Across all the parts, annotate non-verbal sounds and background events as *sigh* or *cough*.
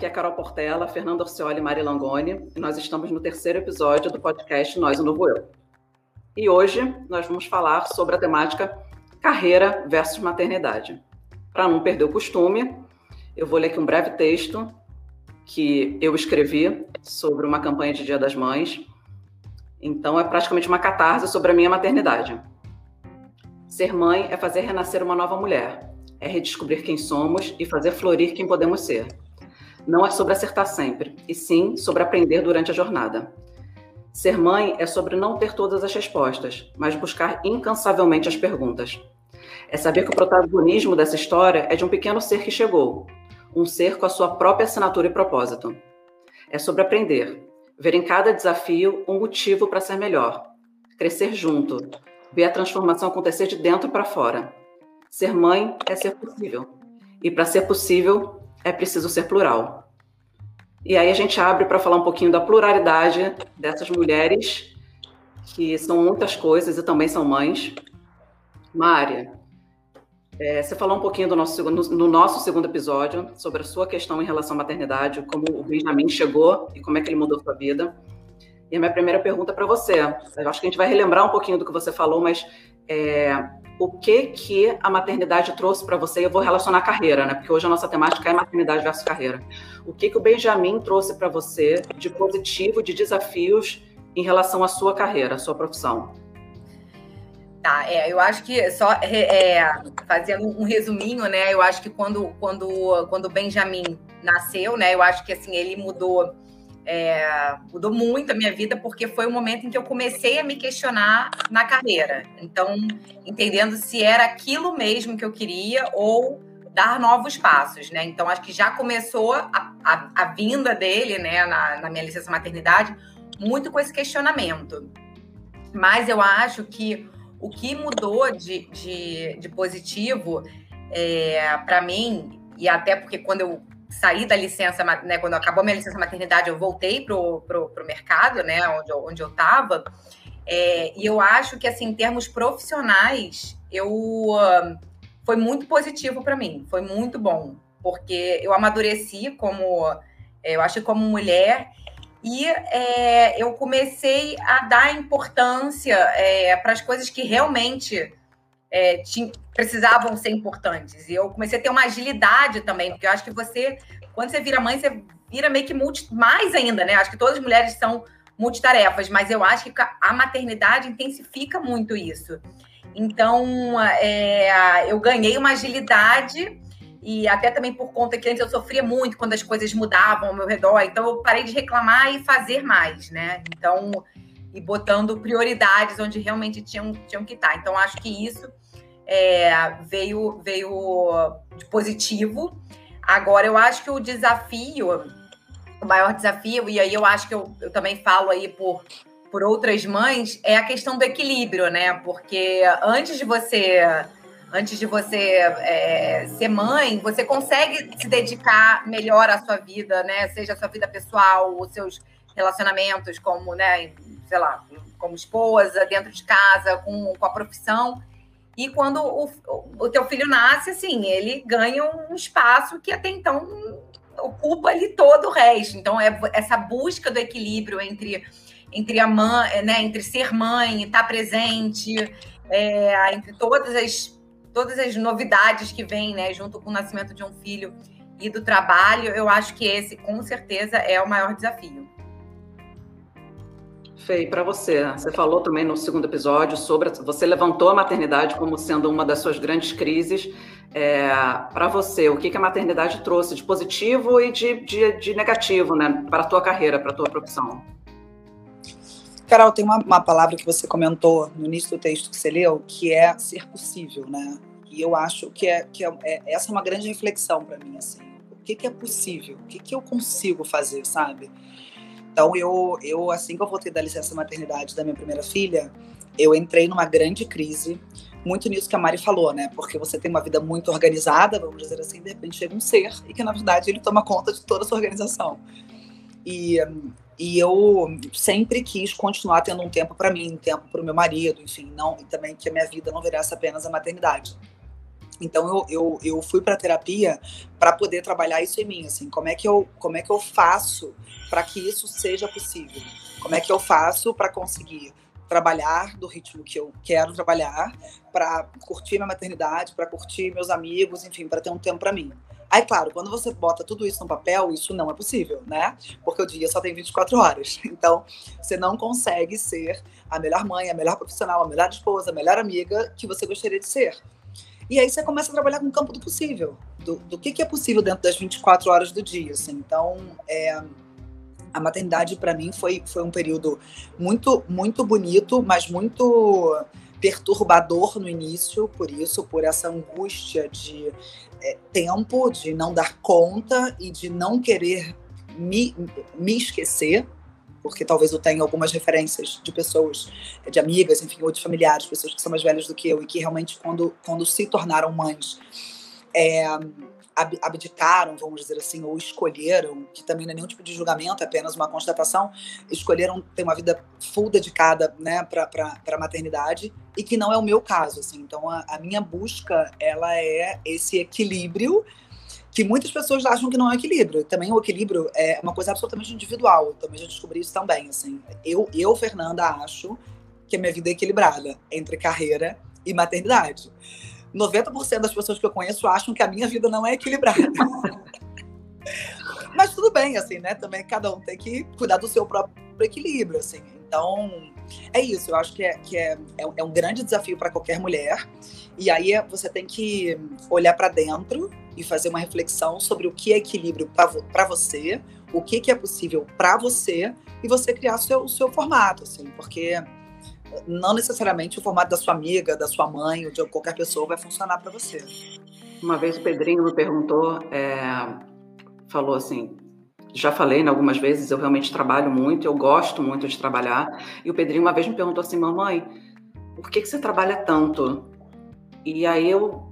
Aqui é a Carol Portela, Fernando Orcioli e Mari Langoni, e nós estamos no terceiro episódio do podcast Nós, o Novo Eu. E hoje nós vamos falar sobre a temática carreira versus maternidade. Para não perder o costume, eu vou ler aqui um breve texto que eu escrevi sobre uma campanha de Dia das Mães. Então, é praticamente uma catarse sobre a minha maternidade. Ser mãe é fazer renascer uma nova mulher, é redescobrir quem somos e fazer florir quem podemos ser. Não é sobre acertar sempre, e sim sobre aprender durante a jornada. Ser mãe é sobre não ter todas as respostas, mas buscar incansavelmente as perguntas. É saber que o protagonismo dessa história é de um pequeno ser que chegou, um ser com a sua própria assinatura e propósito. É sobre aprender, ver em cada desafio um motivo para ser melhor, crescer junto, ver a transformação acontecer de dentro para fora. Ser mãe é ser possível. E para ser possível, é preciso ser plural. E aí a gente abre para falar um pouquinho da pluralidade dessas mulheres, que são muitas coisas e também são mães. Mária, é, você falou um pouquinho do nosso, no, no, nosso segundo episódio sobre a sua questão em relação à maternidade, como o Benjamin chegou e como é que ele mudou sua vida. E a minha primeira pergunta para você, eu acho que a gente vai relembrar um pouquinho do que você falou, mas é, o que que a maternidade trouxe para você? Eu vou relacionar a carreira, né? Porque hoje a nossa temática é maternidade versus carreira. O que que o Benjamin trouxe para você de positivo, de desafios em relação à sua carreira, à sua profissão? Tá, é, eu acho que só é, fazendo um resuminho, né? Eu acho que quando quando quando o Benjamin nasceu, né? Eu acho que assim ele mudou é, mudou muito a minha vida porque foi o momento em que eu comecei a me questionar na carreira. Então, entendendo se era aquilo mesmo que eu queria ou dar novos passos, né? Então, acho que já começou a, a, a vinda dele, né, na, na minha licença maternidade, muito com esse questionamento. Mas eu acho que o que mudou de, de, de positivo é, para mim, e até porque quando eu saí da licença, né, quando acabou minha licença maternidade, eu voltei pro, pro mercado, né, onde eu, onde eu tava. É, e eu acho que, assim, em termos profissionais, eu uh, foi muito positivo para mim, foi muito bom, porque eu amadureci como, é, eu acho, como mulher e é, eu comecei a dar importância é, para as coisas que realmente é, tinha, precisavam ser importantes. E eu comecei a ter uma agilidade também, porque eu acho que você, quando você vira mãe, você vira meio que multi, mais ainda, né? Acho que todas as mulheres são multitarefas, mas eu acho que a maternidade intensifica muito isso. Então, é, eu ganhei uma agilidade e até também por conta que antes eu sofria muito quando as coisas mudavam ao meu redor, então eu parei de reclamar e fazer mais, né? Então, e botando prioridades onde realmente tinham, tinham que estar. Então, acho que isso é, veio, veio de positivo. Agora, eu acho que o desafio, o maior desafio, e aí eu acho que eu, eu também falo aí por, por outras mães, é a questão do equilíbrio, né? Porque antes de você antes de você é, ser mãe, você consegue se dedicar melhor à sua vida, né? Seja a sua vida pessoal, os seus relacionamentos como, né, sei lá, como esposa, dentro de casa, com, com a profissão. E quando o, o teu filho nasce, assim, ele ganha um espaço que até então ocupa ali todo o resto. Então, é essa busca do equilíbrio entre, entre a mãe, né, entre ser mãe, estar presente, é, entre todas as, todas as novidades que vêm, né, junto com o nascimento de um filho e do trabalho, eu acho que esse, com certeza, é o maior desafio. Fei, para você, você falou também no segundo episódio sobre. Você levantou a maternidade como sendo uma das suas grandes crises. É, para você, o que, que a maternidade trouxe de positivo e de, de, de negativo né, para a tua carreira, para a tua profissão? Carol, tem uma, uma, palavra que você comentou no início do texto que você leu, que é ser possível, né? E eu acho que, é, que é, é essa é uma grande reflexão para mim, assim. O que, que é possível? O que, que eu consigo fazer, sabe? Então, eu, eu, assim que eu voltei da licença maternidade da minha primeira filha, eu entrei numa grande crise, muito nisso que a Mari falou, né? Porque você tem uma vida muito organizada, vamos dizer assim, de repente chega um ser e que, na verdade, ele toma conta de toda a sua organização. E, e eu sempre quis continuar tendo um tempo para mim, um tempo para o meu marido, enfim, não, e também que a minha vida não virasse apenas a maternidade. Então eu, eu, eu fui para terapia para poder trabalhar isso em mim, assim, como é que eu como é que eu faço para que isso seja possível? Como é que eu faço para conseguir trabalhar do ritmo que eu quero trabalhar, para curtir minha maternidade, para curtir meus amigos, enfim, para ter um tempo para mim. Aí, claro, quando você bota tudo isso no papel, isso não é possível, né? Porque o dia só tem 24 horas. *laughs* Então, você não consegue ser a melhor mãe, a melhor profissional, a melhor esposa, a melhor amiga que você gostaria de ser. E aí você começa a trabalhar com o campo do possível, do, do que, que, é possível dentro das 24 horas do dia. Assim. Então, é, a maternidade para mim foi, foi um período muito, muito bonito, mas muito perturbador no início, por isso, por essa angústia de é, tempo, de não dar conta e de não querer me, me esquecer, porque talvez eu tenha algumas referências de pessoas, de amigas, enfim, ou de familiares, pessoas que são mais velhas do que eu e que realmente, quando, quando se tornaram mães, é, abdicaram, vamos dizer assim, ou escolheram, que também não é nenhum tipo de julgamento, é apenas uma constatação, escolheram ter uma vida full dedicada né, para a maternidade, e que não é o meu caso. Assim. Então, a, a minha busca ela é esse equilíbrio que muitas pessoas acham que não é equilíbrio. Também o equilíbrio é uma coisa absolutamente individual. Também já descobri isso também. Assim. Eu, eu, Fernanda, acho que a minha vida é equilibrada entre carreira e maternidade. 90% das pessoas que eu conheço acham que a minha vida não é equilibrada. *laughs* Mas tudo bem, assim, né? Também cada um tem que cuidar do seu próprio equilíbrio, assim. Então, é isso. Eu acho que é, que é, é, é um grande desafio para qualquer mulher. E aí você tem que olhar para dentro e fazer uma reflexão sobre o que é equilíbrio para você, o que, que é possível para você e você criar o seu, o seu formato, assim, porque não necessariamente o formato da sua amiga, da sua mãe ou de qualquer pessoa vai funcionar para você. Uma vez o Pedrinho me perguntou, é, falou assim, já falei né, algumas vezes, eu realmente trabalho muito, eu gosto muito de trabalhar. E o Pedrinho uma vez me perguntou assim, mamãe, por que, que você trabalha tanto? E aí eu,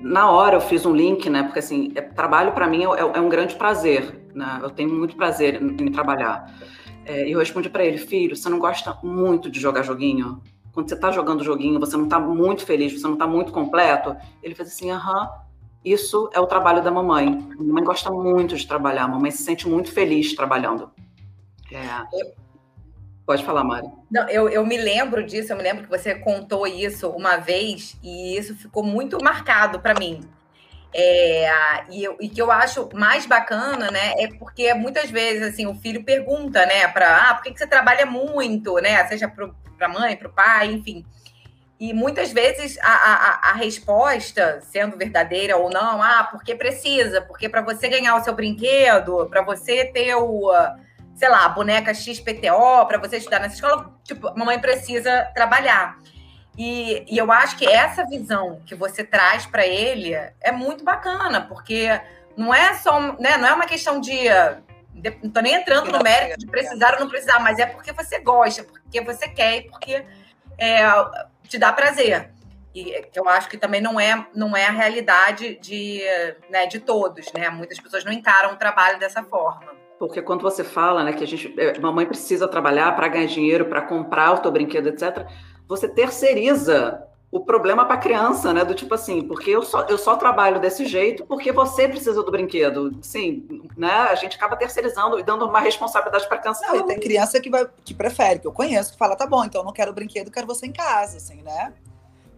na hora, eu fiz um link, né? Porque assim, é, trabalho para mim é, é, é, um grande prazer, né? Eu tenho muito prazer em, em trabalhar. É, e eu respondi para ele, filho, você não gosta muito de jogar joguinho? Quando você está jogando joguinho, você não está muito feliz, você não está muito completo? Ele fez assim, aham, isso é o trabalho da mamãe. A mamãe gosta muito de trabalhar, a mamãe se sente muito feliz trabalhando. É. Pode falar, Mari. Não, eu, eu me lembro disso, eu me lembro que você contou isso uma vez e isso ficou muito marcado para mim. É, e, eu, e, que eu acho mais bacana, né, é porque muitas vezes assim o filho pergunta, né, para ah, por que, que você trabalha muito, né, seja para a mãe, para o pai, enfim. E muitas vezes a, a, a, resposta, sendo verdadeira ou não, ah, porque precisa, porque para você ganhar o seu brinquedo, para você ter o, sei lá, boneca XPTO, para você estudar nessa escola, tipo, a mamãe precisa trabalhar. E, e eu acho que essa visão que você traz para ele é muito bacana, porque não é só, né, não é uma questão de não estou nem entrando no mérito de precisar ou não precisar, mas é porque você gosta, porque você quer e porque é, te dá prazer. E eu acho que também não é, não é a realidade de, né, de todos, né? Muitas pessoas não encaram o trabalho dessa forma. Porque quando você fala, né, que a gente, é, mamãe precisa trabalhar para ganhar dinheiro, para comprar o teu brinquedo, etc., você terceiriza o problema para a criança, né? Do tipo assim, porque eu só, eu só trabalho desse jeito porque você precisa do brinquedo. Sim, né? A gente acaba terceirizando e dando uma responsabilidade para a criança. Não, e tem criança que, vai, que prefere, que eu conheço, que fala, tá bom, então eu não quero o brinquedo, quero você em casa, assim, né?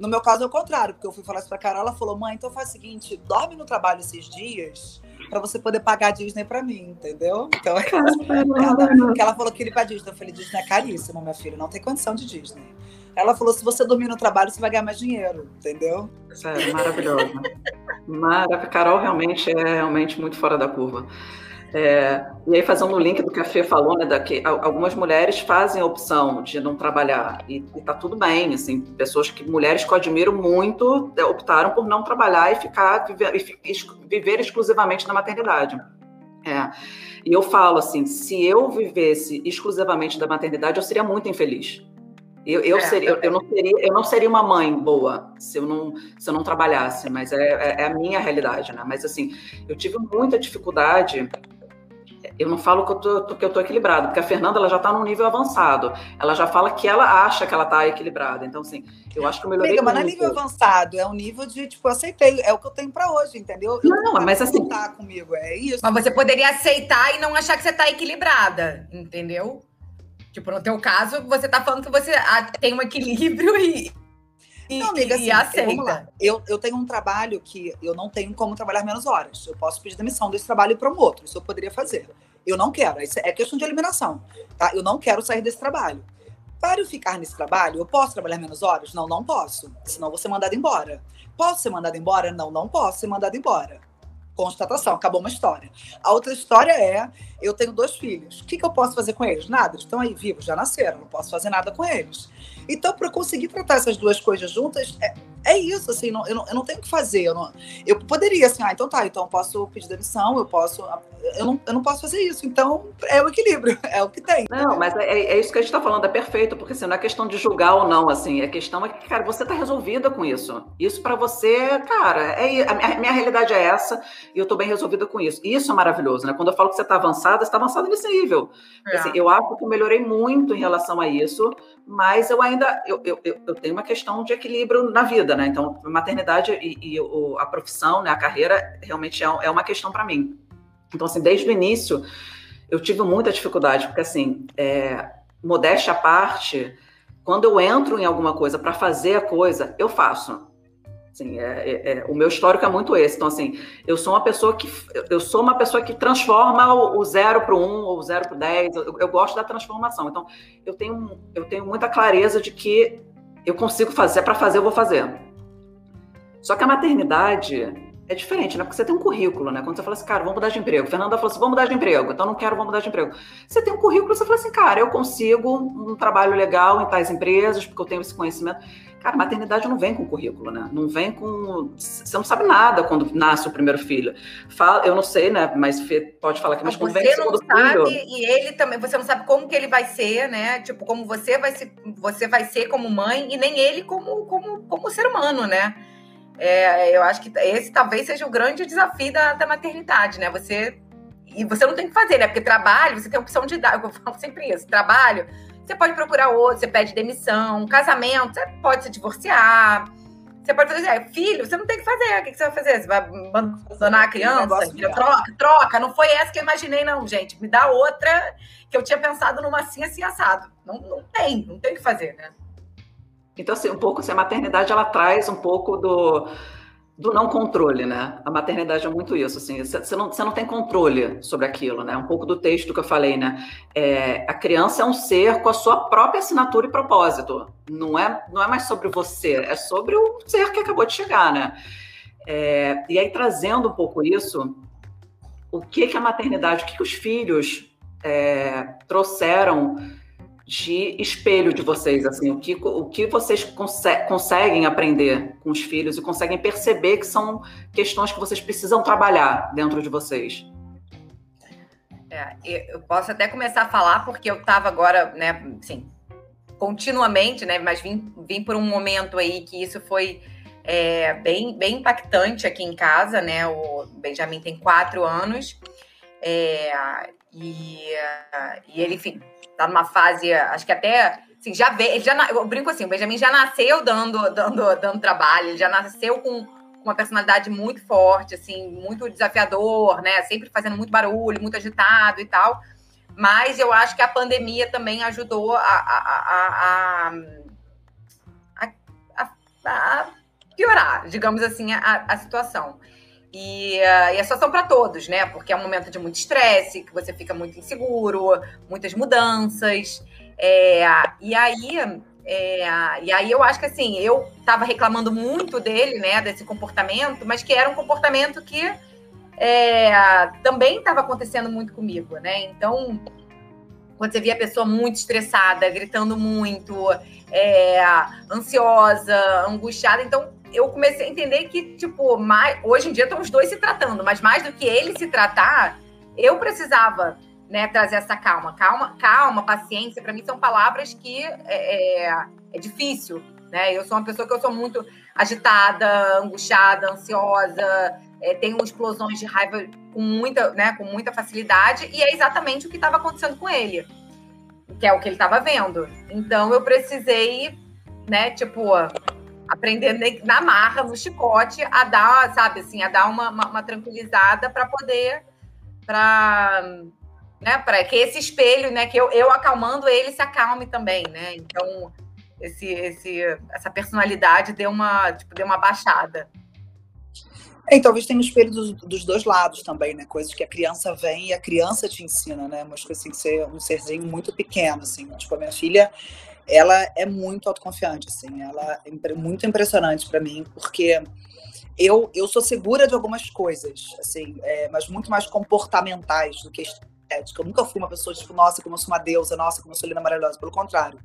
No meu caso é o contrário, porque eu fui falar isso pra Carol, ela falou, mãe, então faz o seguinte, dorme no trabalho esses dias para você poder pagar a Disney para mim, entendeu? Então, *laughs* ela, ela falou que ele pra Disney. Eu falei, Disney é caríssimo, minha filha, não tem condição de Disney. Ela falou: se você dormir no trabalho, você vai ganhar mais dinheiro, entendeu? Sério, maravilhosa. Maravilhosa. Carol realmente é realmente muito fora da curva. É, e aí, fazendo o link do que a Fê falou, né, da, que algumas mulheres fazem a opção de não trabalhar, e, e tá tudo bem, assim, pessoas que, mulheres que eu admiro muito, é, optaram por não trabalhar e ficar, viver, viver exclusivamente na maternidade. É. E eu falo assim, se eu vivesse exclusivamente da maternidade, eu seria muito infeliz. Eu, eu, é, seria, eu, eu, não seria, eu não seria uma mãe boa se eu não, se eu não trabalhasse, mas é, é, é a minha realidade, né? Mas assim, eu tive muita dificuldade eu não falo que eu tô, que eu tô equilibrado, porque a Fernanda ela já está num nível avançado. Ela já fala que ela acha que ela está equilibrada. Então, assim, eu acho que eu melhorei Amiga, mas não é nível avançado, é um nível de, tipo, eu aceitei, é o que eu tenho para hoje, entendeu? Eu não, mas assim... Comigo, é isso. Mas você poderia aceitar e não achar que você está equilibrada, entendeu? Tipo, no teu caso, você está falando que você ah, tem um equilíbrio e, não, amiga, assim, aceita. Eu, eu tenho um trabalho que eu não tenho como trabalhar menos horas. Eu posso pedir demissão desse trabalho e para um outro. Isso eu poderia fazer. Eu não quero. Isso é questão de eliminação. Tá? Eu não quero sair desse trabalho. Para eu ficar nesse trabalho, eu posso trabalhar menos horas? Não, não posso. Senão vou ser mandado embora. Posso ser mandado embora? Não, não posso ser mandado embora. Constatação, acabou uma história. A outra história é: eu tenho dois filhos. O que, que eu posso fazer com eles? Nada, eles estão aí vivos, já nasceram, não posso fazer nada com eles. Então, para conseguir tratar essas duas coisas juntas, é, é isso, assim, não, eu, não, eu não tenho o que fazer. Eu, não, eu poderia, assim, ah, então tá, então eu posso pedir demissão, eu posso. Eu não, eu não posso fazer isso. Então, é o equilíbrio, *laughs* é o que tem. Não, mas é, é isso que a gente está falando, é perfeito, porque assim, não é questão de julgar ou não, assim, a questão é que, cara, você está resolvida com isso. Isso para você, cara, é, a, minha, a minha realidade é essa e eu estou bem resolvida com isso. Isso é maravilhoso, né? Quando eu falo que você está avançada, você está avançada nesse nível. É. Assim, eu acho que eu melhorei muito em relação a isso, mas eu ainda eu, eu, eu tenho uma questão de equilíbrio na vida, né? Então, maternidade e, e o, a profissão, né, a carreira, realmente é, é uma questão para mim. Então, assim, desde o início, eu tive muita dificuldade, porque, assim, é, modéstia à parte, quando eu entro em alguma coisa para fazer a coisa, eu faço. Assim, é, é, é, o meu histórico é muito esse. Então, assim, eu sou uma pessoa que eu sou uma pessoa que transforma o, o zero para o um ou o zero para o dez. Eu, eu, gosto da transformação. Então, eu tenho, eu tenho muita clareza de que eu consigo fazer, para fazer, eu vou fazer. Só que a maternidade é diferente, né? Porque você tem um currículo, né? Quando você fala assim, cara, vamos mudar de emprego. Fernanda falou assim, vamos mudar de emprego. Então, não quero, vamos mudar de emprego. Você tem um currículo, você fala assim, cara, eu consigo um trabalho legal em tais empresas, porque eu tenho esse conhecimento. Cara, maternidade não vem com currículo, né? Não vem com. Você não sabe nada quando nasce o primeiro filho. Fala, eu não sei, né? Mas Fê pode falar aqui, mas quando vem o segundo filho. Você não sabe, e ele também, você não sabe como que ele vai ser, né? Tipo, como você vai ser, você vai ser como mãe, e nem ele como, como, como ser humano, né? É, eu acho que esse talvez seja o grande desafio da, da maternidade, né? Você. E você não tem que fazer, né? Porque trabalho, você tem a opção de dar. Eu falo sempre isso: trabalho você pode procurar outro, você pede demissão, casamento, você pode se divorciar. Você pode fazer, é, filho, você não tem que fazer. O que você vai fazer? Você vai abandonar a criança? troca, troca. Não foi essa que eu imaginei, não, gente. Me dá outra que eu tinha pensado numa assim, assim, assado. Não, não tem, não tem o que fazer, né? Então, assim, um pouco, assim, a maternidade, ela traz um pouco do do não controle, né? A maternidade é muito isso, assim, você não, você não tem controle sobre aquilo, né? Um pouco do texto que eu falei, né? É, a criança é um ser com a sua própria assinatura e propósito. Não é, não é mais sobre você, é sobre o ser que acabou de chegar, né? É, e aí, trazendo um pouco isso, o que, que a maternidade, o que, que os filhos é, trouxeram de espelho de vocês, assim, o que, o que vocês conse conseguem aprender com os filhos e conseguem perceber que são questões que vocês precisam trabalhar dentro de vocês. É, eu posso até começar a falar porque eu estava agora, né, assim, continuamente, né, mas vim, vim por um momento aí que isso foi é, bem, bem impactante aqui em casa, né, o Benjamin tem quatro anos, é, e, e ele, enfim, tá numa fase, acho que até assim, já vê, ele já eu brinco assim, o Benjamin já nasceu dando dando dando trabalho, ele já nasceu com uma personalidade muito forte, assim, muito desafiador, né? Sempre fazendo muito barulho, muito agitado e tal. Mas eu acho que a pandemia também ajudou a, a, a, a piorar, digamos assim, a, situação. E, uh, e situação para todos, né? Porque é um momento de muito estresse, que você fica muito inseguro, muitas mudanças. É, e aí. É, e aí eu acho que assim, eu estava reclamando muito dele, né, desse comportamento, mas que era um comportamento que é, também estava acontecendo muito comigo, né? Então, quando você via a pessoa muito estressada, gritando muito, é, ansiosa, angustiada, então eu comecei a entender que, tipo, mais, hoje em dia estão os dois se tratando, mas mais do que ele se tratar, eu precisava né, trazer essa calma. Calma, calma, paciência, para mim são palavras que é, é, é, difícil. Né? Eu sou uma pessoa que eu sou muito agitada, angustiada, ansiosa, é, tem explosões de raiva com muita, né, com muita facilidade, e é exatamente o que estava acontecendo com ele, que é o que ele estava vendo. Então eu precisei, né, tipo, aprender na marra, no chicote, a dar, sabe, assim, a dar uma, uma, uma tranquilizada para poder, para né, para que esse espelho, né, que eu, eu acalmando ele se acalme também, né? Então, esse, esse, essa personalidade deu uma, tipo, deu uma baixada. É, e talvez tenha um espelho dos, dos, dois lados também, né? Coisas que a criança vem e a criança te ensina, né? Umas assim, ser um serzinho muito pequeno, assim. Tipo, a minha filha, ela é muito autoconfiante, assim. Ela é muito impressionante para mim, porque eu, eu sou segura de algumas coisas, assim, é, mas muito mais comportamentais do que estética. Eu nunca fui uma pessoa tipo, nossa, como eu sou uma deusa, nossa, como eu sou linda maravilhosa. Pelo contrário,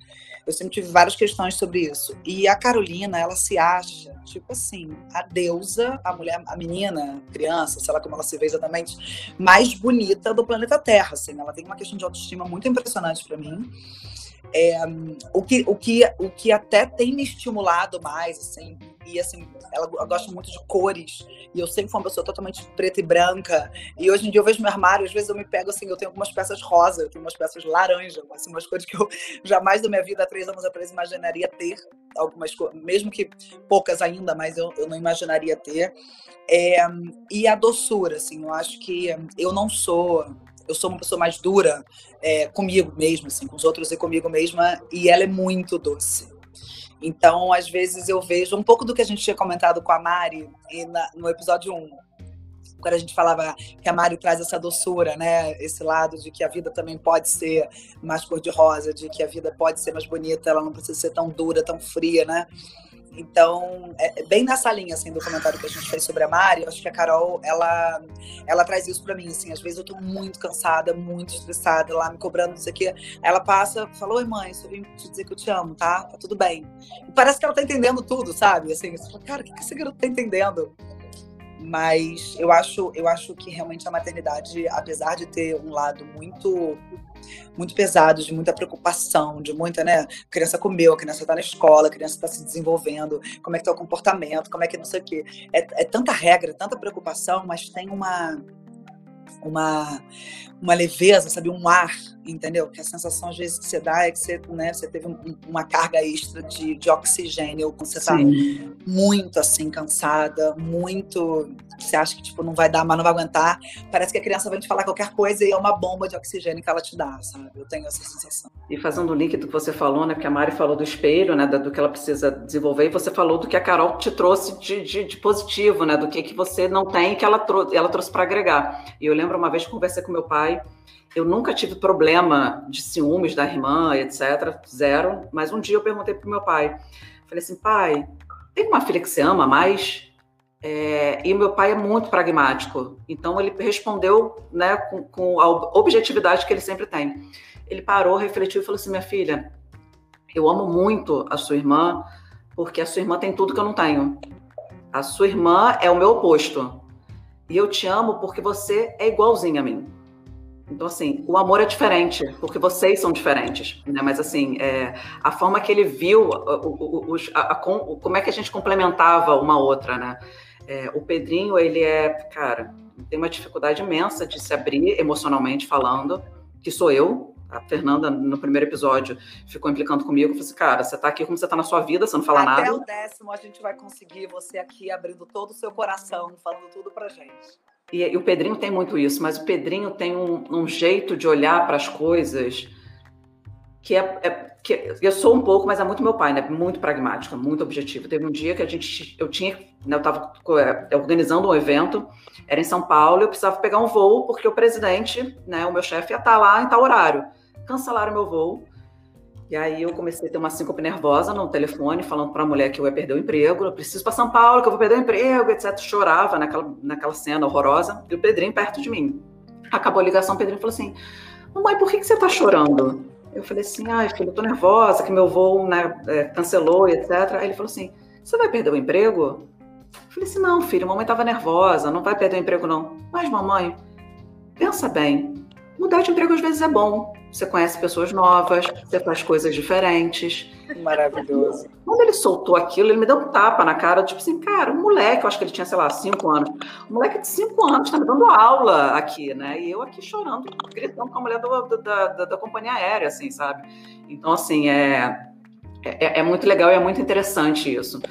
eu sempre tive várias questões sobre isso. E a Carolina, ela se acha, tipo assim, a deusa, a mulher, a menina, criança, sei lá como ela se vê exatamente, mais bonita do planeta Terra. Assim. Ela tem uma questão de autoestima muito impressionante para mim. É, o, que, o, que, o que até tem me estimulado mais, assim, e assim, ela gosta muito de cores, e eu sempre fui uma pessoa totalmente preta e branca, e hoje em dia eu vejo meu armário, às vezes eu me pego assim, eu tenho algumas peças rosa, eu tenho umas peças laranja, assim, umas cores que eu jamais na minha vida, há três anos atrás, imaginaria ter, algumas coisas, mesmo que poucas ainda, mas eu, eu não imaginaria ter. É, e a doçura, assim, eu acho que eu não sou eu sou uma pessoa mais dura é, comigo mesma, assim, com os outros e comigo mesma, e ela é muito Então, às vezes eu vejo um pouco do que a gente tinha comentado com a Mari na, no episódio 1. Quando a gente falava que a Mari traz essa doçura, né? Esse lado de que a vida também pode ser mais cor-de-rosa, de que a vida pode ser mais bonita, ela não precisa ser tão dura, tão fria, né? Então, é, é bem nessa linha, assim, do comentário que a gente fez sobre a Mari, eu acho que a Carol, ela, ela traz isso para mim, assim, às vezes eu tô muito cansada, muito estressada, lá me cobrando, não sei o quê, ela passa, falou, oi mãe, só vim te dizer que eu te amo, tá? Tá tudo bem. E parece que ela tá entendendo tudo, sabe? Assim, fala, cara, o que, que esse garoto tá entendendo? Mas eu acho, eu acho que realmente a maternidade, apesar de ter um lado muito muito pesado, de muita preocupação, de muita, né? A criança comeu, a criança está na escola, a criança está se desenvolvendo, como é que está o comportamento, como é que não sei o quê. É, é tanta regra, tanta preocupação, mas tem uma uma uma leveza, sabe, um ar, entendeu? Que a sensação às vezes que você dá é que você, né, você teve um, uma carga extra de, de oxigênio, quando você está muito assim cansada, muito, você acha que tipo não vai dar, mas não vai aguentar. Parece que a criança vai te falar qualquer coisa e é uma bomba de oxigênio que ela te dá, sabe? Eu tenho essa sensação. E fazendo o link do que você falou, né, porque a Mari falou do espelho, né, do que ela precisa desenvolver, e você falou do que a Carol te trouxe de, de, de positivo, né, do que que você não tem que ela, trou ela trouxe para agregar. E eu lembro uma vez que conversei com meu pai. Eu nunca tive problema de ciúmes da irmã, etc. Zero. Mas um dia eu perguntei para o meu pai. Falei assim, pai, tem uma filha que você ama mais? É, e meu pai é muito pragmático. Então ele respondeu né, com, com a objetividade que ele sempre tem. Ele parou, refletiu e falou assim, minha filha, eu amo muito a sua irmã, porque a sua irmã tem tudo que eu não tenho. A sua irmã é o meu oposto. E eu te amo porque você é igualzinha a mim. Então, assim, o amor é diferente, porque vocês são diferentes, né? Mas, assim, é, a forma que ele viu, o, a, a, como é que a gente complementava uma outra, né? É, o Pedrinho, ele é, cara, tem uma dificuldade imensa de se abrir emocionalmente falando, que sou eu. A Fernanda, no primeiro episódio, ficou implicando comigo. Falei assim, cara, você tá aqui como você tá na sua vida, você não fala Até nada. Até o décimo a gente vai conseguir você aqui abrindo todo o seu coração, falando tudo pra gente. E, e, o Pedrinho tem muito isso, mas o Pedrinho tem um, um jeito de olhar para as coisas que é, é, que eu sou um pouco, mas é muito meu pai, né? Muito pragmático, muito objetivo. Teve um dia que a gente, eu tinha, né, eu estava é, organizando um evento, era em São Paulo, eu precisava pegar um voo porque o presidente, né, o meu chefe ia estar tá lá em tal horário. Cancelaram meu voo. E aí eu comecei a ter uma síncope nervosa no telefone, falando para a mulher que eu ia perder o emprego, eu preciso para São Paulo, que eu vou perder o emprego, etc. Chorava naquela, naquela cena horrorosa, e o Pedrinho perto de mim. Acabou a ligação, o Pedrinho falou assim, mamãe, por que, que você está chorando? Eu falei assim, ai, filho, eu tô nervosa, que meu voo né, é, cancelou, etc. Aí ele falou assim, você vai perder o emprego? Eu falei assim, não, filho, mamãe estava nervosa, não vai perder o emprego não. Mas, mamãe, pensa bem, mudar de emprego às vezes é bom você conhece pessoas novas, você faz coisas diferentes. Maravilhoso. Quando ele soltou aquilo, ele me deu um tapa na cara, tipo assim, cara, um moleque, eu acho que ele tinha, sei lá, cinco anos. Um moleque de cinco anos tá me dando aula aqui, né? E eu aqui chorando, gritando com a mulher do, do, da, da, da, companhia aérea, assim, sabe? Então, assim, é, é, é muito legal e é muito interessante isso.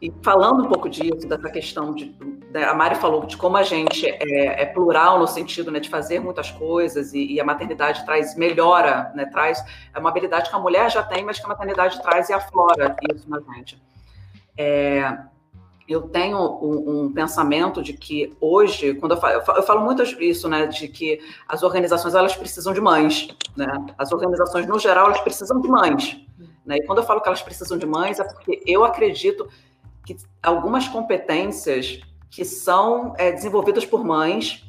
E falando um pouco disso, dessa questão de. Né, a Mari falou de como a gente é, é plural no sentido né, de fazer muitas coisas e, e, a maternidade traz, melhora, né, traz é uma habilidade que a mulher já tem, mas que a maternidade traz e aflora isso na gente. É, eu tenho um, um, pensamento de que hoje, quando eu falo, eu falo, muito isso, né, de que as organizações elas precisam de mães, né? As organizações no geral elas precisam de mães, né? E quando eu falo que elas precisam de mães é porque eu acredito que algumas competências que são é, desenvolvidas por mães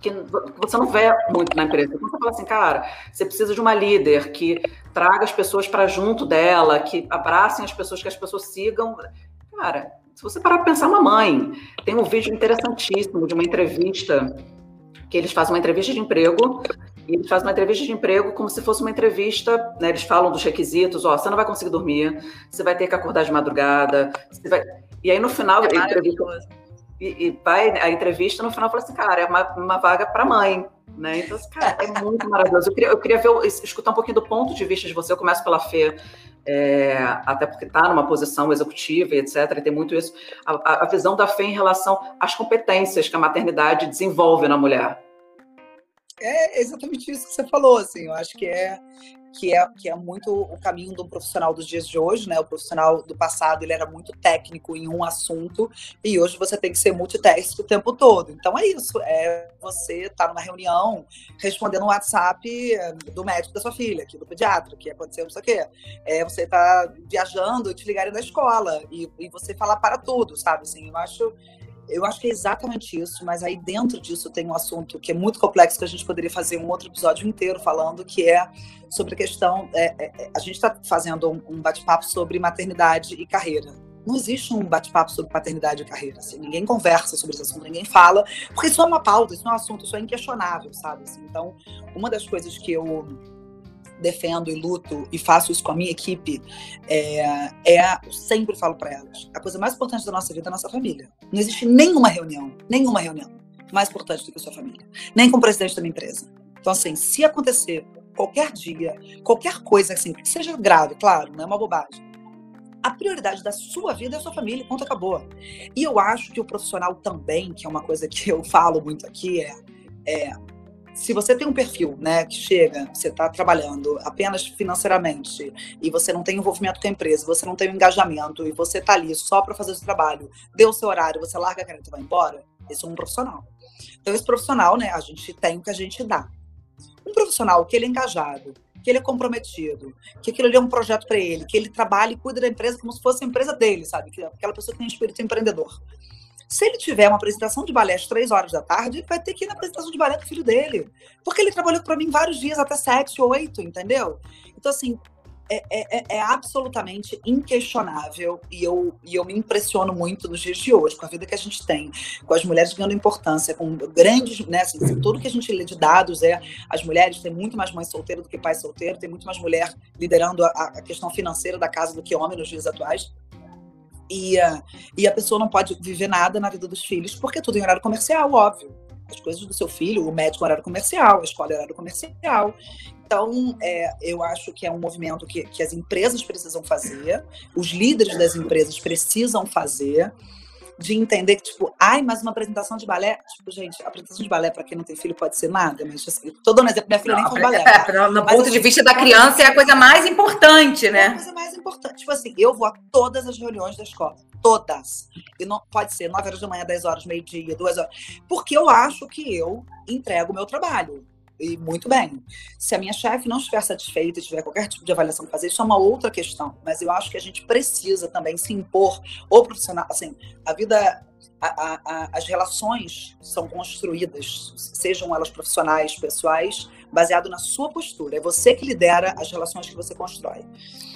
que você não vê muito na empresa. Então você fala assim, cara, você precisa de uma líder que traga as pessoas para junto dela, que abracem as pessoas, que as pessoas sigam. Cara, se você parar para pensar, uma mãe. Tem um vídeo interessantíssimo de uma entrevista que eles fazem uma entrevista de emprego eles fazem uma entrevista de emprego como se fosse uma entrevista, né? Eles falam dos requisitos, ó, você não vai conseguir dormir, você vai ter que acordar de madrugada, vai... E aí no final é a entrevista, e, e, vai a entrevista no final fala assim, cara, é uma, uma vaga para mãe, né? Então, assim, cara, é muito *laughs* maravilhoso. Eu queria, eu queria ver, escutar um pouquinho do ponto de vista de você. Eu começo pela Fê, é, até porque está numa posição executiva e etc. E tem muito isso. A, a visão da Fê em relação às competências que a maternidade desenvolve na mulher é exatamente isso que você falou, assim, eu acho que é que é, que é muito o caminho do profissional dos dias de hoje, né? O profissional do passado, ele era muito técnico em um assunto e hoje você tem que ser multitasking o tempo todo. Então é isso, é você estar tá numa reunião respondendo um WhatsApp do médico da sua filha, aqui do pediatra, que aconteceu não sei o quê. É você tá viajando e te ligarem da escola e, e você falar para tudo, sabe? Assim, eu acho eu acho que é exatamente isso, mas aí dentro disso tem um assunto que é muito complexo que a gente poderia fazer um outro episódio inteiro falando, que é sobre a questão. É, é, é a gente está fazendo um, um bate-papo sobre maternidade e carreira. Não existe um bate-papo sobre paternidade e carreira. Assim, ninguém conversa sobre esse assunto, ninguém fala, porque isso é uma pauta, isso é um assunto, isso é inquestionável, sabe? Assim, então, uma das coisas que eu defendo e luto e faço isso com a minha equipe, é, é sempre falo para elas: a coisa mais importante da nossa vida é a nossa família. Não existe nenhuma reunião, nenhuma reunião mais importante do que a sua família, nem com o presidente da minha empresa. Então, assim, se acontecer qualquer dia, qualquer coisa assim, que seja grave, claro, não é uma bobagem. A prioridade da sua vida é a sua família, ponto acabou. E eu acho que o profissional também, que é uma coisa que eu falo muito aqui, é, é se você tem um perfil, né, que chega, você está trabalhando apenas financeiramente e você não tem envolvimento com a empresa, você não tem um engajamento e você está ali só para fazer o seu trabalho, deu o seu horário, você larga a caneta e vai embora, esse é um profissional. Então, esse profissional, né, a gente tem o que a gente dá. Um profissional que ele é engajado, que ele é comprometido, que aquilo ali é um projeto para ele, que ele trabalha e cuida da empresa como se fosse a empresa dele, sabe? Que aquela pessoa que tem espírito empreendedor. Se ele tiver uma apresentação de balé às três horas da tarde, ele vai ter que ir na apresentação de balé do filho dele. Porque ele trabalhou para mim vários dias, até sete, oito, entendeu? Então, assim, é, é, é, é, absolutamente inquestionável e eu, e eu me impressiono muito nos dias de hoje, com a vida que a gente tem, com as mulheres ganhando importância, com grandes, né, assim, tudo que a gente lê de dados é as mulheres têm muito mais mães solteiras do que pais solteiros, tem muito mais mulher liderando a, a questão financeira da casa do que homem nos dias atuais. E, e a pessoa não pode viver nada na vida dos filhos, porque tudo em horário comercial, óbvio. As coisas do seu filho, o médico horário comercial, a escola horário comercial. Então, é, eu acho que é um movimento que, que as empresas precisam fazer, os líderes das empresas precisam fazer, de entender que, tipo, ai, mas uma apresentação de balé. Tipo, gente, apresentação de balé, para quem não tem filho, pode ser nada, mas assim, tô dando exemplo, minha filha não, nem faz balé. *laughs* É, no, no ponto assim, de vista da criança, é a coisa mais importante, né? É a coisa mais importante. Tipo assim, eu vou a todas as reuniões da escola. Todas. E não pode ser 9 horas da manhã, 10 horas, meio-dia, 2 horas. Porque eu acho que eu entrego o meu trabalho e muito bem. Se a minha chefe não estiver satisfeita e tiver qualquer tipo de avaliação para fazer, isso é uma outra questão. Mas eu acho que a gente precisa também se impor o profissional. Assim, a vida, a, a, as relações são construídas, sejam elas profissionais, pessoais, baseado na sua postura. É você que lidera as relações que você constrói.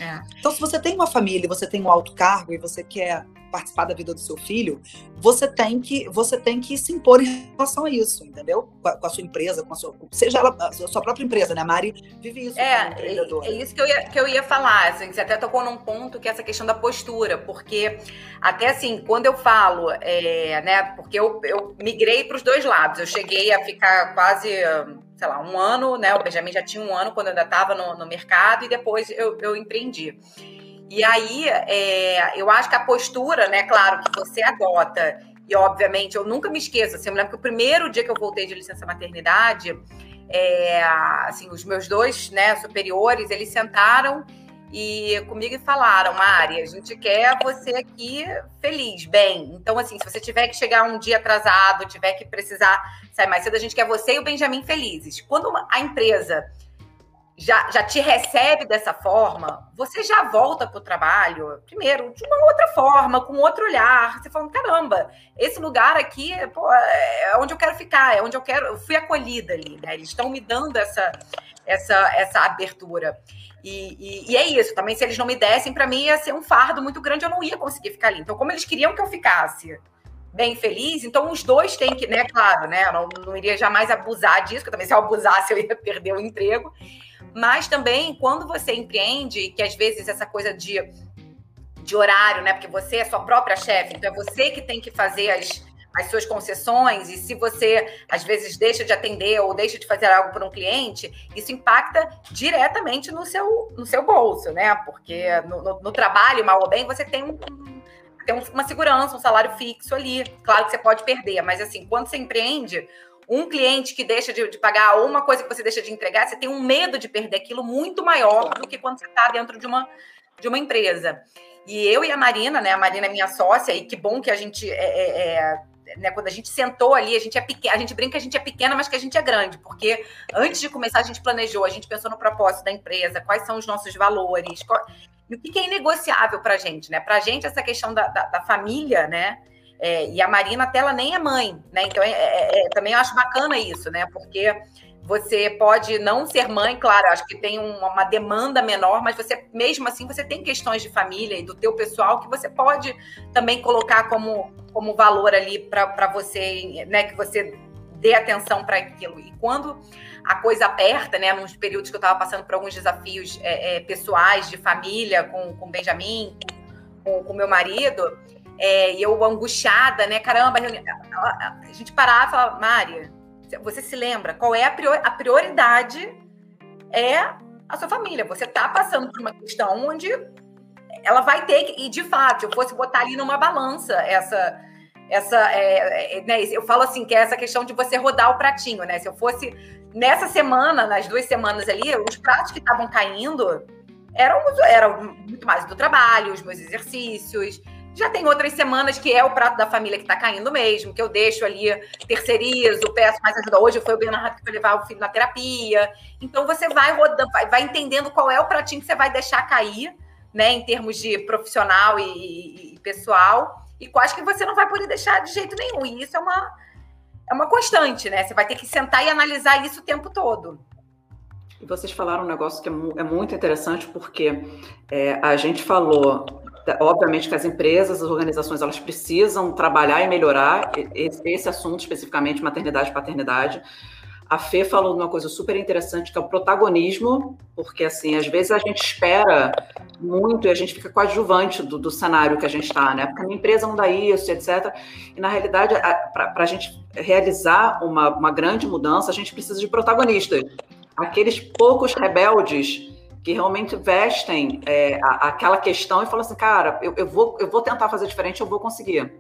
É. Então, se você tem uma família, você tem um alto cargo e você quer participar da vida do seu filho, você tem que você tem que se impor em relação a isso, entendeu? Com a, com a sua empresa, com a sua seja ela a sua própria empresa, né? A Mari vive isso. É, é, é isso que eu ia, que eu ia falar. Assim, você até tocou num ponto que é essa questão da postura, porque até assim quando eu falo, é, né? Porque eu, eu migrei para os dois lados. Eu cheguei a ficar quase sei lá, um ano, né? O Benjamin já tinha um ano quando eu ainda estava no, no mercado e depois eu, eu empreendi. E aí, é, eu acho que a postura, né, claro, que você adota, e obviamente eu nunca me esqueço, assim, eu me lembro que o primeiro dia que eu voltei de licença maternidade, é, assim, os meus dois né, superiores, eles sentaram e comigo e falaram, Mari, a gente quer você aqui feliz, bem. Então, assim, se você tiver que chegar um dia atrasado, tiver que precisar sair mais cedo, a gente quer você e o Benjamin felizes. Quando a empresa já, já te recebe dessa forma, você já volta para o trabalho, primeiro, de uma outra forma, com outro olhar. Você fala, caramba, esse lugar aqui pô, é onde eu quero ficar, é onde eu quero. Eu fui acolhida ali, né? Eles estão me dando essa, essa, essa abertura. E, e, e, é isso, também se eles não me dessem, para mim ia ser um fardo muito grande, eu não ia conseguir ficar ali. Então, como eles queriam que eu ficasse bem feliz, então os dois têm que, né, claro, né, eu não, não iria jamais abusar disso, porque também se eu abusasse eu ia perder o emprego, mas também, quando você empreende, que às vezes essa coisa de, de horário, né? Porque você é sua própria chefe, então é você que tem que fazer as, as suas concessões, e se você às vezes deixa de atender ou deixa de fazer algo para um cliente, isso impacta diretamente no seu, no seu bolso, né? Porque no, no, no trabalho, mal ou bem, você tem um, tem uma segurança, um salário fixo ali. Claro que você pode perder, mas assim, quando você empreende, um cliente que deixa de, de, pagar ou uma coisa que você deixa de entregar, você tem um medo de perder aquilo muito maior do que quando você está dentro de uma, de uma empresa. E eu e a Marina, né? A Marina é minha sócia, e que bom que a gente é, é, é né, quando a gente sentou ali, a gente é pequena, a gente brinca que a gente é pequena, mas que a gente é grande, porque antes de começar a gente planejou, a gente pensou no propósito da empresa, quais são os nossos valores, qual, e o que é inegociável para a gente, né? Para a gente essa questão da, da, da família, né? É, e a Marina até ela nem é mãe, né? Então é, é, é, também eu acho bacana isso, né? Porque você pode não ser mãe, claro, acho que tem uma, demanda menor, mas você mesmo assim você tem questões de família e do teu pessoal que você pode também colocar como, como valor ali para você, né? Que você dê atenção para aquilo. E quando a coisa aperta, né? Nos períodos que eu estava passando por alguns desafios é, é, pessoais de família com o Benjamin, com o meu marido, é, e eu angustiada, né? Caramba, a gente parava e falava, Mari, você se lembra qual é a, a prioridade? É a sua família. Você está passando por uma questão onde ela vai ter que, e de fato, eu fosse botar ali numa balança essa. Essa, é, é, né, eu falo assim, que é essa questão de você rodar o pratinho, né? Se eu fosse nessa semana, nas duas semanas ali, os pratos que estavam caindo eram, eram muito mais do trabalho, os meus exercícios, já tem outras semanas que é o prato da família que está caindo mesmo, que eu deixo ali, terceirizo, peço mais ajuda. Hoje foi o Bernardo que foi levar o filho na terapia. Então você vai rodando, vai, entendendo qual é o pratinho que você vai deixar cair, né, em termos de profissional e, e, e pessoal, e quais que você não vai poder deixar de jeito nenhum. E isso é uma, é uma constante, né? Você vai ter que sentar e analisar isso o tempo todo. E vocês falaram um negócio que é, é muito interessante, porque é, a gente falou obviamente que as empresas, as organizações, elas precisam trabalhar e melhorar esse, esse assunto, especificamente maternidade e paternidade. A Fê falou de uma coisa super interessante, que é o protagonismo, porque, assim, às vezes a gente espera muito e a gente fica coadjuvante do, do cenário que a gente está, né? Porque a minha empresa não dá isso, etc. E, na realidade, para a gente realizar uma, uma grande mudança, a gente precisa de protagonistas. Aqueles poucos rebeldes que realmente vestem é, aquela questão e falam assim, cara, eu, eu, vou, eu vou tentar fazer diferente, eu vou conseguir.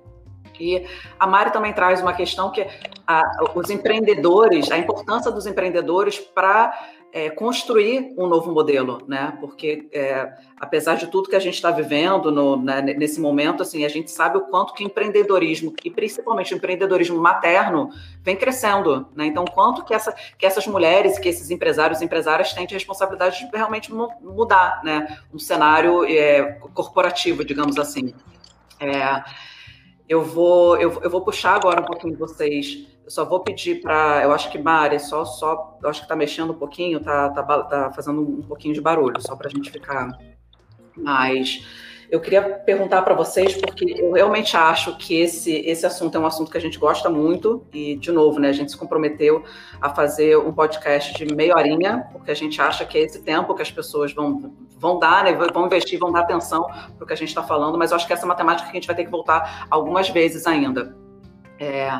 E a Mari também traz uma questão que a, os empreendedores, a importância dos empreendedores para é, construir um novo modelo, né? Porque é, apesar de tudo que a gente está vivendo no, né, nesse momento, assim, a gente sabe o quanto que empreendedorismo e principalmente o empreendedorismo materno vem crescendo, né? Então, quanto que, essa, que essas mulheres, que esses empresários empresárias têm de responsabilidade de realmente mudar, né? Um cenário é, corporativo, digamos assim. É, eu vou, eu, eu vou puxar agora um pouquinho vocês eu só vou pedir para, eu acho que Mari, só, só, eu acho que está mexendo um pouquinho, tá, tá, tá fazendo um pouquinho de barulho, só para a gente ficar mais. Eu queria perguntar para vocês, porque eu realmente acho que esse, esse assunto é um assunto que a gente gosta muito, e, de novo, né, a gente se comprometeu a fazer um podcast de meia horinha, porque a gente acha que é esse tempo que as pessoas vão, vão dar, né, vão investir, vão dar atenção para o que a gente está falando, mas eu acho que essa matemática que a gente vai ter que voltar algumas vezes ainda. É,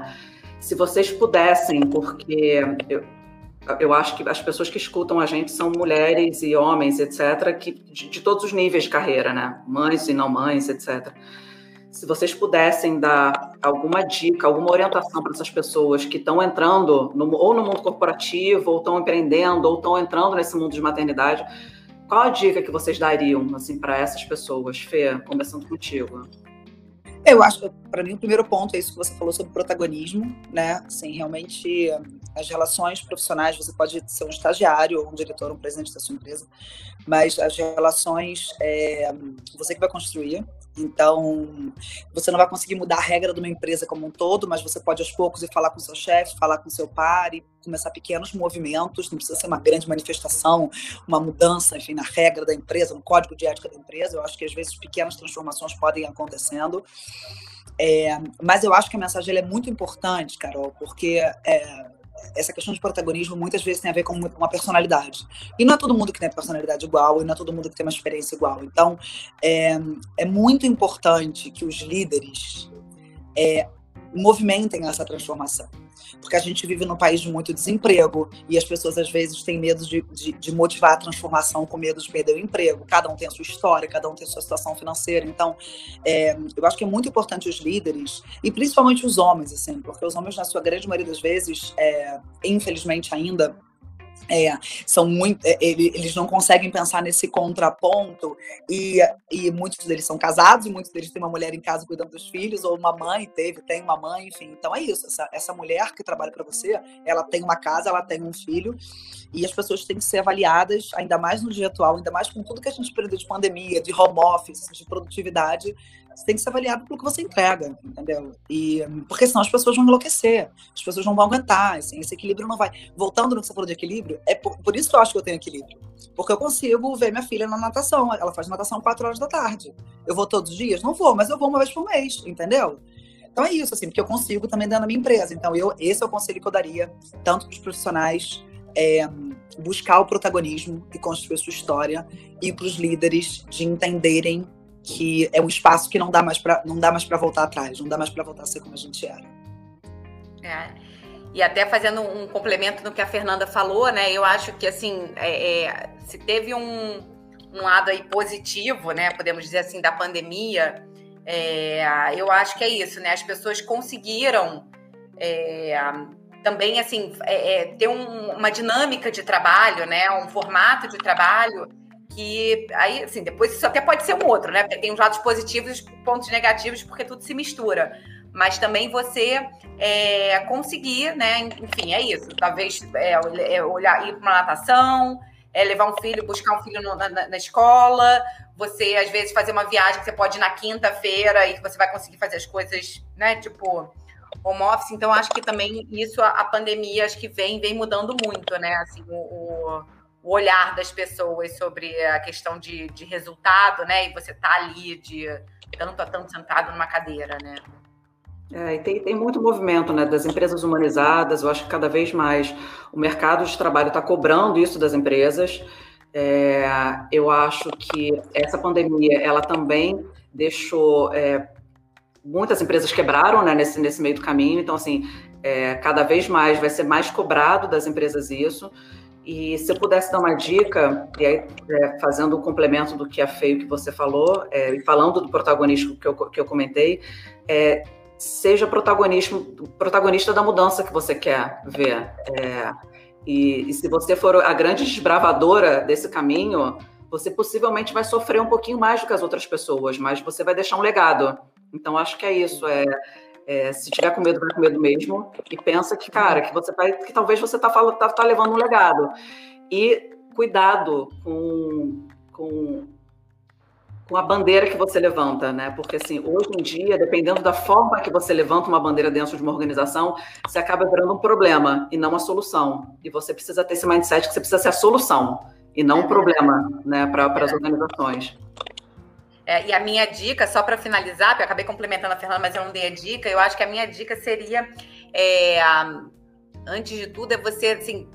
se vocês pudessem, porque eu, eu acho que as pessoas que escutam a gente são mulheres e homens, etc., que, de, de, todos os níveis de carreira, né? Mães e não mães, etc. Se vocês pudessem dar alguma dica, alguma orientação para essas pessoas que estão entrando no, ou no mundo corporativo, ou estão empreendendo, ou estão entrando nesse mundo de maternidade, qual a dica que vocês dariam assim para essas pessoas? Fê, começando contigo. Eu acho, para mim, o primeiro ponto é isso que você falou sobre protagonismo, né? Assim, realmente, as relações profissionais, você pode ser um estagiário, ou um diretor, um presidente da sua empresa, mas as relações, é, você que vai construir, então, você não vai conseguir mudar a regra de uma empresa como um todo, mas você pode aos poucos ir falar com seu chefe, falar com seu par e começar pequenos movimentos, não precisa ser uma grande manifestação, uma mudança, enfim, na regra da empresa, no código de ética da empresa. Eu acho que às vezes pequenas transformações podem ir acontecendo. É, mas eu acho que a mensagem é muito importante, Carol, porque é, essa questão de protagonismo muitas vezes tem a ver com uma personalidade. E não é todo mundo que tem personalidade igual, e não é todo mundo que tem uma experiência igual. Então, é, é muito importante que os líderes é, movimentem essa transformação porque a gente vive num país de muito desemprego e as pessoas às vezes têm medo de, de, de, motivar a transformação com medo de perder o emprego. Cada um tem a sua história, cada um tem a sua situação financeira. Então, é, eu acho que é muito importante os líderes e principalmente os homens, assim, porque os homens, na sua grande maioria das vezes, é, infelizmente ainda, é, são muito, é, eles não conseguem pensar nesse contraponto e, e muitos deles são casados muitos deles têm uma mulher em casa cuidando dos filhos ou uma mãe teve, tem uma mãe, enfim. Então é isso. Essa, essa mulher que trabalha para você, ela tem uma casa, ela tem um filho e as pessoas têm que ser avaliadas, ainda mais no dia atual, ainda mais com tudo que a gente perdeu de pandemia, de home office, de produtividade você tem que ser avaliado pelo que você entrega, entendeu? E, porque senão as pessoas vão enlouquecer, as pessoas não vão aguentar, assim, esse equilíbrio não vai. Voltando no que você falou de equilíbrio, é por, por isso que eu acho que eu tenho equilíbrio. Porque eu consigo ver minha filha na natação, ela faz natação 4 horas da tarde. Eu vou todos os dias? Não vou, mas eu vou uma vez por mês, entendeu? Então é isso, assim, porque eu consigo também dentro da minha empresa. Então, eu, esse é o conselho que eu daria, tanto para os profissionais é, buscar o protagonismo e construir sua história, e para os líderes de entenderem que é um espaço que não dá mais para não dá mais para voltar atrás, não dá mais para voltar a ser como a gente era. É. E até fazendo um complemento no que a Fernanda falou, né? Eu acho que assim, é, é, se teve um, um lado aí positivo, né? Podemos dizer assim, da pandemia, é, eu acho que é isso, né? As pessoas conseguiram é, também assim é, é, ter um, uma dinâmica de trabalho, né? Um formato de trabalho que aí, assim, depois isso até pode ser um outro, né? Porque tem os lados positivos e pontos negativos, porque tudo se mistura. Mas também você é, conseguir, né? Enfim, é isso. Talvez é, é olhar, ir para uma natação, é levar um filho, buscar um filho no, na, na, escola, você, às vezes, fazer uma viagem que você pode ir na quinta-feira e que você vai conseguir fazer as coisas, né? Tipo, home office. Então, acho que também isso, a, a pandemia, acho que vem, vem mudando muito, né? Assim, o, o o olhar das pessoas sobre a questão de, de resultado, né? E você tá ali de tanto a tanto sentado numa cadeira, né? É, e tem, tem muito movimento né, das empresas humanizadas, eu acho que cada vez mais o mercado de trabalho está cobrando isso das empresas. É, eu acho que essa pandemia ela também deixou é, muitas empresas quebraram né, nesse, nesse meio do caminho, então assim é, cada vez mais vai ser mais cobrado das empresas isso. E se eu pudesse dar uma dica, e aí é, fazendo um complemento do que é feio que você falou, é, e falando do protagonismo que eu, que eu comentei, é, seja protagonista da mudança que você quer ver. É, e, e, se você for a grande desbravadora desse caminho, você possivelmente vai sofrer um pouquinho mais do que as outras pessoas, mas você vai deixar um legado. Então, acho que é isso. É, é, se tiver com medo, vai com medo mesmo. E pensa que, cara, que você vai, que talvez você tá, tá, tá levando um legado. E cuidado com, com, com a bandeira que você levanta, né? Porque assim, hoje em dia, dependendo da forma que você levanta uma bandeira dentro de uma organização, você acaba virando um problema e não a solução. E você precisa ter esse mindset que você precisa ser a solução e não um problema, né, para as organizações. É, e a minha dica, só para finalizar, porque eu acabei complementando a Fernanda, mas eu não dei a dica, eu acho que a minha dica seria, é, antes de tudo, é você assim,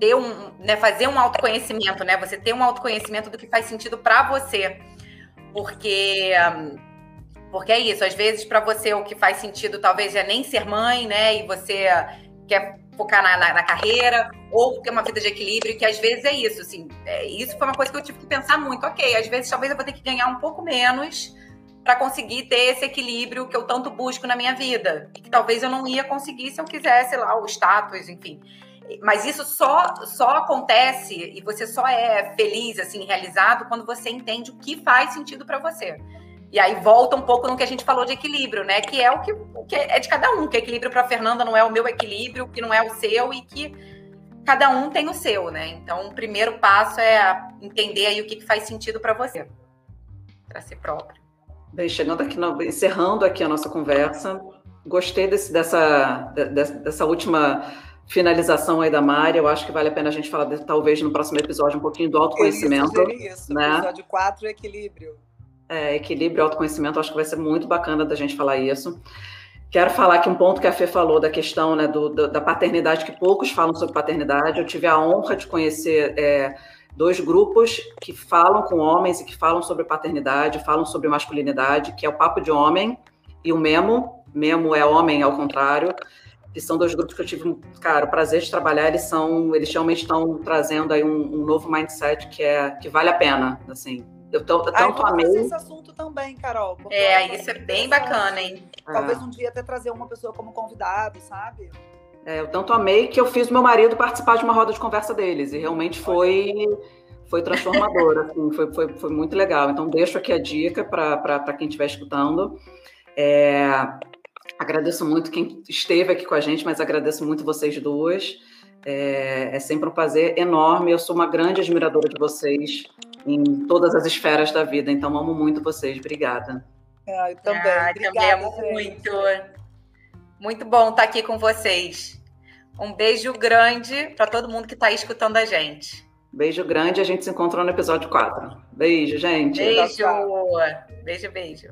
ter um, né, fazer um autoconhecimento, né? Você ter um autoconhecimento do que faz sentido para você. Porque porque é isso, às vezes para você o que faz sentido talvez é nem ser mãe, né? E você quer focar na, na, na, carreira, ou ter uma vida de equilíbrio, que às vezes é isso, assim. É, isso foi uma coisa que eu tive que pensar muito. Ok, às vezes talvez eu vou ter que ganhar um pouco menos para conseguir ter esse equilíbrio que eu tanto busco na minha vida. E que talvez eu não ia conseguir se eu quisesse, lá, o status, enfim. Mas isso só, só acontece e você só é feliz, assim, realizado, quando você entende o que faz sentido para você. E aí volta um pouco no que a gente falou de equilíbrio, né? Que é o que, o que é de cada um, que equilíbrio para Fernanda não é o meu equilíbrio, que não é o seu e que cada um tem o seu, né? Então, o primeiro passo é entender aí o que faz sentido para você, para si próprio. Bem, chegando aqui, no, encerrando aqui a nossa conversa, gostei desse, dessa, dessa, dessa última finalização aí da Mari. Eu acho que vale a pena a gente falar, de, talvez, no próximo episódio, um pouquinho do autoconhecimento. Eu isso, né? episódio 4, equilíbrio. É, equilíbrio autoconhecimento, acho que vai ser muito bacana da gente falar isso. Quero falar que um ponto que a Fê falou da questão né, do, do, da paternidade, que poucos falam sobre paternidade. Eu tive a honra de conhecer é, dois grupos que falam com homens e que falam sobre paternidade, falam sobre masculinidade, que é o Papo de Homem e o Memo. Memo é homem ao contrário. Que são dois grupos que eu tive, cara, o prazer de trabalhar. Eles são, eles realmente estão trazendo aí um, um novo mindset que é que vale a pena, assim. Eu, tô, eu tanto amei. esse assunto também, Carol. É, isso é bem bacana, hein? Talvez um dia até trazer uma pessoa como convidado, sabe? É, eu tanto amei que eu fiz meu marido participar de uma roda de conversa deles. E realmente foi, foi transformador, assim, foi, foi, foi muito legal. Então, deixo aqui a dica para quem estiver escutando. É, agradeço muito quem esteve aqui com a gente, mas agradeço muito vocês duas. É, é sempre um prazer enorme. Eu sou uma grande admiradora de vocês em todas as esferas da vida. Então, amo muito vocês. Obrigada. Eu também. Ah, Obrigada, também amo muito. Muito bom estar aqui com vocês. Um beijo grande para todo mundo que está aí escutando a gente. Beijo grande, a gente se encontrou no episódio 4. Beijo, gente. Beijo. Beijo, beijo.